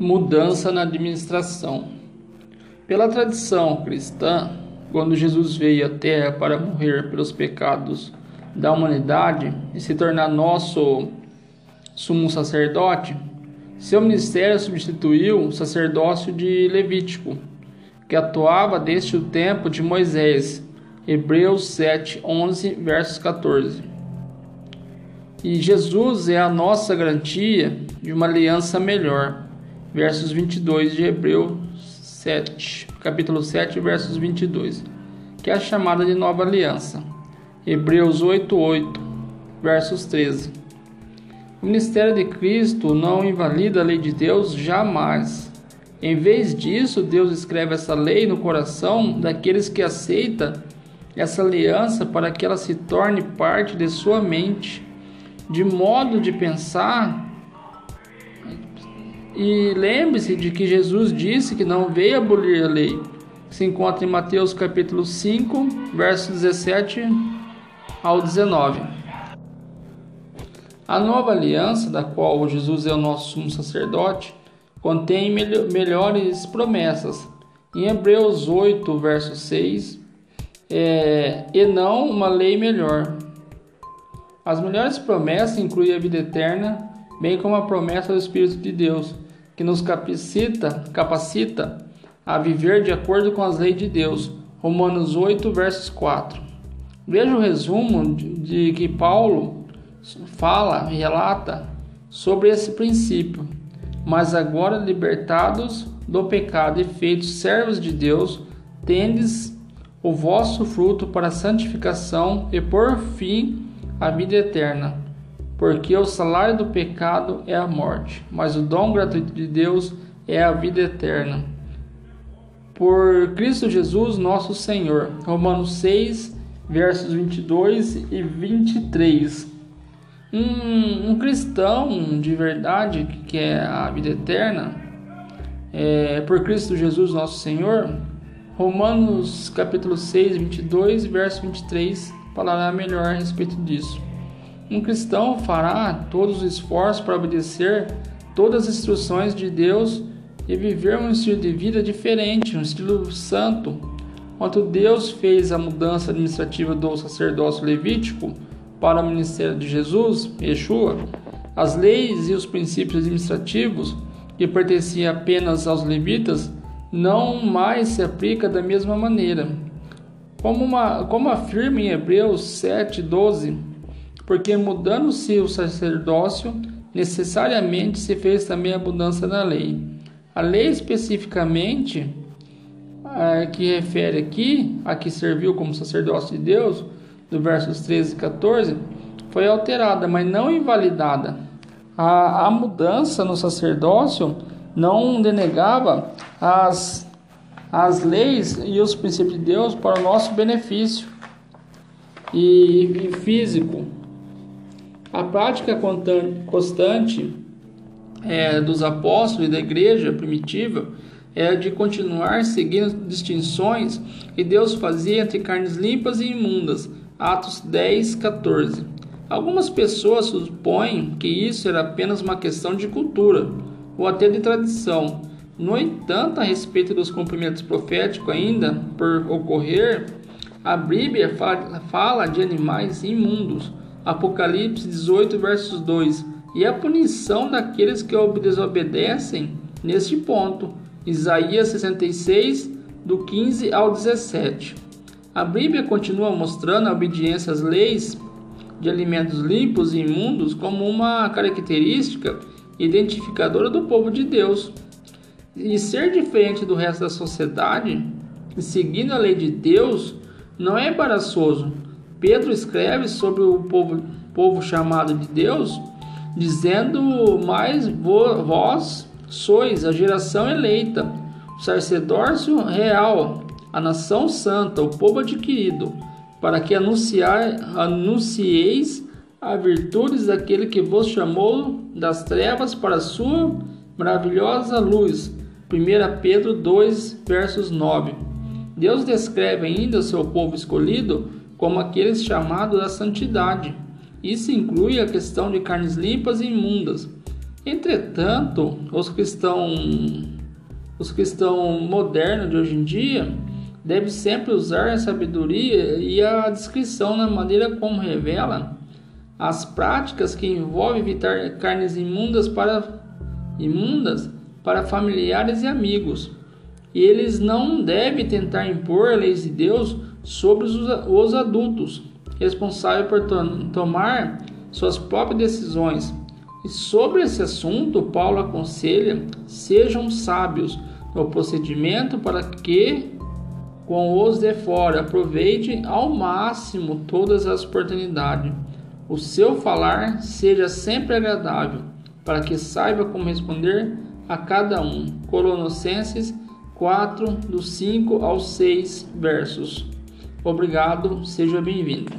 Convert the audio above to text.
Mudança na administração. Pela tradição cristã, quando Jesus veio à Terra para morrer pelos pecados da humanidade e se tornar nosso sumo sacerdote, seu ministério substituiu o sacerdócio de Levítico, que atuava desde o tempo de Moisés. Hebreus 7, 11, versos 14. E Jesus é a nossa garantia de uma aliança melhor versos 22 de Hebreus 7, capítulo 7, versos 22, que é a chamada de nova aliança. Hebreus 8, 8, versos 13. O ministério de Cristo não invalida a lei de Deus jamais. Em vez disso, Deus escreve essa lei no coração daqueles que aceitam essa aliança para que ela se torne parte de sua mente, de modo de pensar e lembre-se de que Jesus disse que não veio abolir a lei. Se encontra em Mateus capítulo 5, versos 17 ao 19. A nova aliança, da qual Jesus é o nosso sumo sacerdote, contém melhores promessas. Em Hebreus 8, verso 6, é, e não uma lei melhor. As melhores promessas incluem a vida eterna, bem como a promessa do Espírito de Deus, que nos capacita, capacita a viver de acordo com as leis de Deus. Romanos 8, versos 4. Veja o resumo de, de que Paulo fala, relata sobre esse princípio. Mas agora libertados do pecado e feitos servos de Deus, tendes o vosso fruto para a santificação e por fim a vida eterna porque o salário do pecado é a morte, mas o dom gratuito de Deus é a vida eterna. Por Cristo Jesus, nosso Senhor. Romanos 6, versos 22 e 23. Um, um cristão de verdade que quer a vida eterna, é, por Cristo Jesus, nosso Senhor, Romanos capítulo 6, 22, verso 23, falará melhor a respeito disso. Um cristão fará todos os esforços para obedecer todas as instruções de Deus e viver um estilo de vida diferente, um estilo santo. Quando Deus fez a mudança administrativa do sacerdócio levítico para o ministério de Jesus, Yeshua, as leis e os princípios administrativos que pertenciam apenas aos levitas não mais se aplicam da mesma maneira. Como, uma, como afirma em Hebreus 7,12, porque mudando-se o sacerdócio, necessariamente se fez também a mudança da lei. A lei especificamente a que refere aqui, a que serviu como sacerdócio de Deus, do versos 13 e 14, foi alterada, mas não invalidada. A, a mudança no sacerdócio não denegava as, as leis e os princípios de Deus para o nosso benefício e, e físico. A prática constante é, dos apóstolos e da igreja primitiva é de continuar seguindo distinções que Deus fazia entre carnes limpas e imundas. Atos 10, 14. Algumas pessoas supõem que isso era apenas uma questão de cultura ou até de tradição. No entanto, a respeito dos cumprimentos proféticos ainda por ocorrer, a Bíblia fala de animais imundos Apocalipse 18, versos 2. E a punição daqueles que desobedecem neste ponto. Isaías 66, do 15 ao 17. A Bíblia continua mostrando a obediência às leis de alimentos limpos e imundos como uma característica identificadora do povo de Deus. E ser diferente do resto da sociedade, seguindo a lei de Deus, não é embaraçoso, Pedro escreve sobre o povo, povo chamado de Deus, dizendo: Mas vós sois a geração eleita, o sacerdócio real, a nação santa, o povo adquirido, para que anunciar, anuncieis a virtudes daquele que vos chamou das trevas para a sua maravilhosa luz. 1 Pedro 2, versos 9. Deus descreve ainda o seu povo escolhido como aqueles chamados à santidade. Isso inclui a questão de carnes limpas e imundas. Entretanto, os cristãos, os cristãos modernos de hoje em dia devem sempre usar a sabedoria e a descrição na maneira como revela as práticas que envolvem evitar carnes imundas para imundas para familiares e amigos. E eles não devem tentar impor leis de Deus sobre os, os adultos, responsáveis por to tomar suas próprias decisões. E sobre esse assunto, Paulo aconselha: sejam sábios no procedimento para que, com os de fora, aproveite ao máximo todas as oportunidades. O seu falar seja sempre agradável, para que saiba como responder a cada um. Colossenses 4, do 5 ao 6 versos. Obrigado, seja bem-vindo.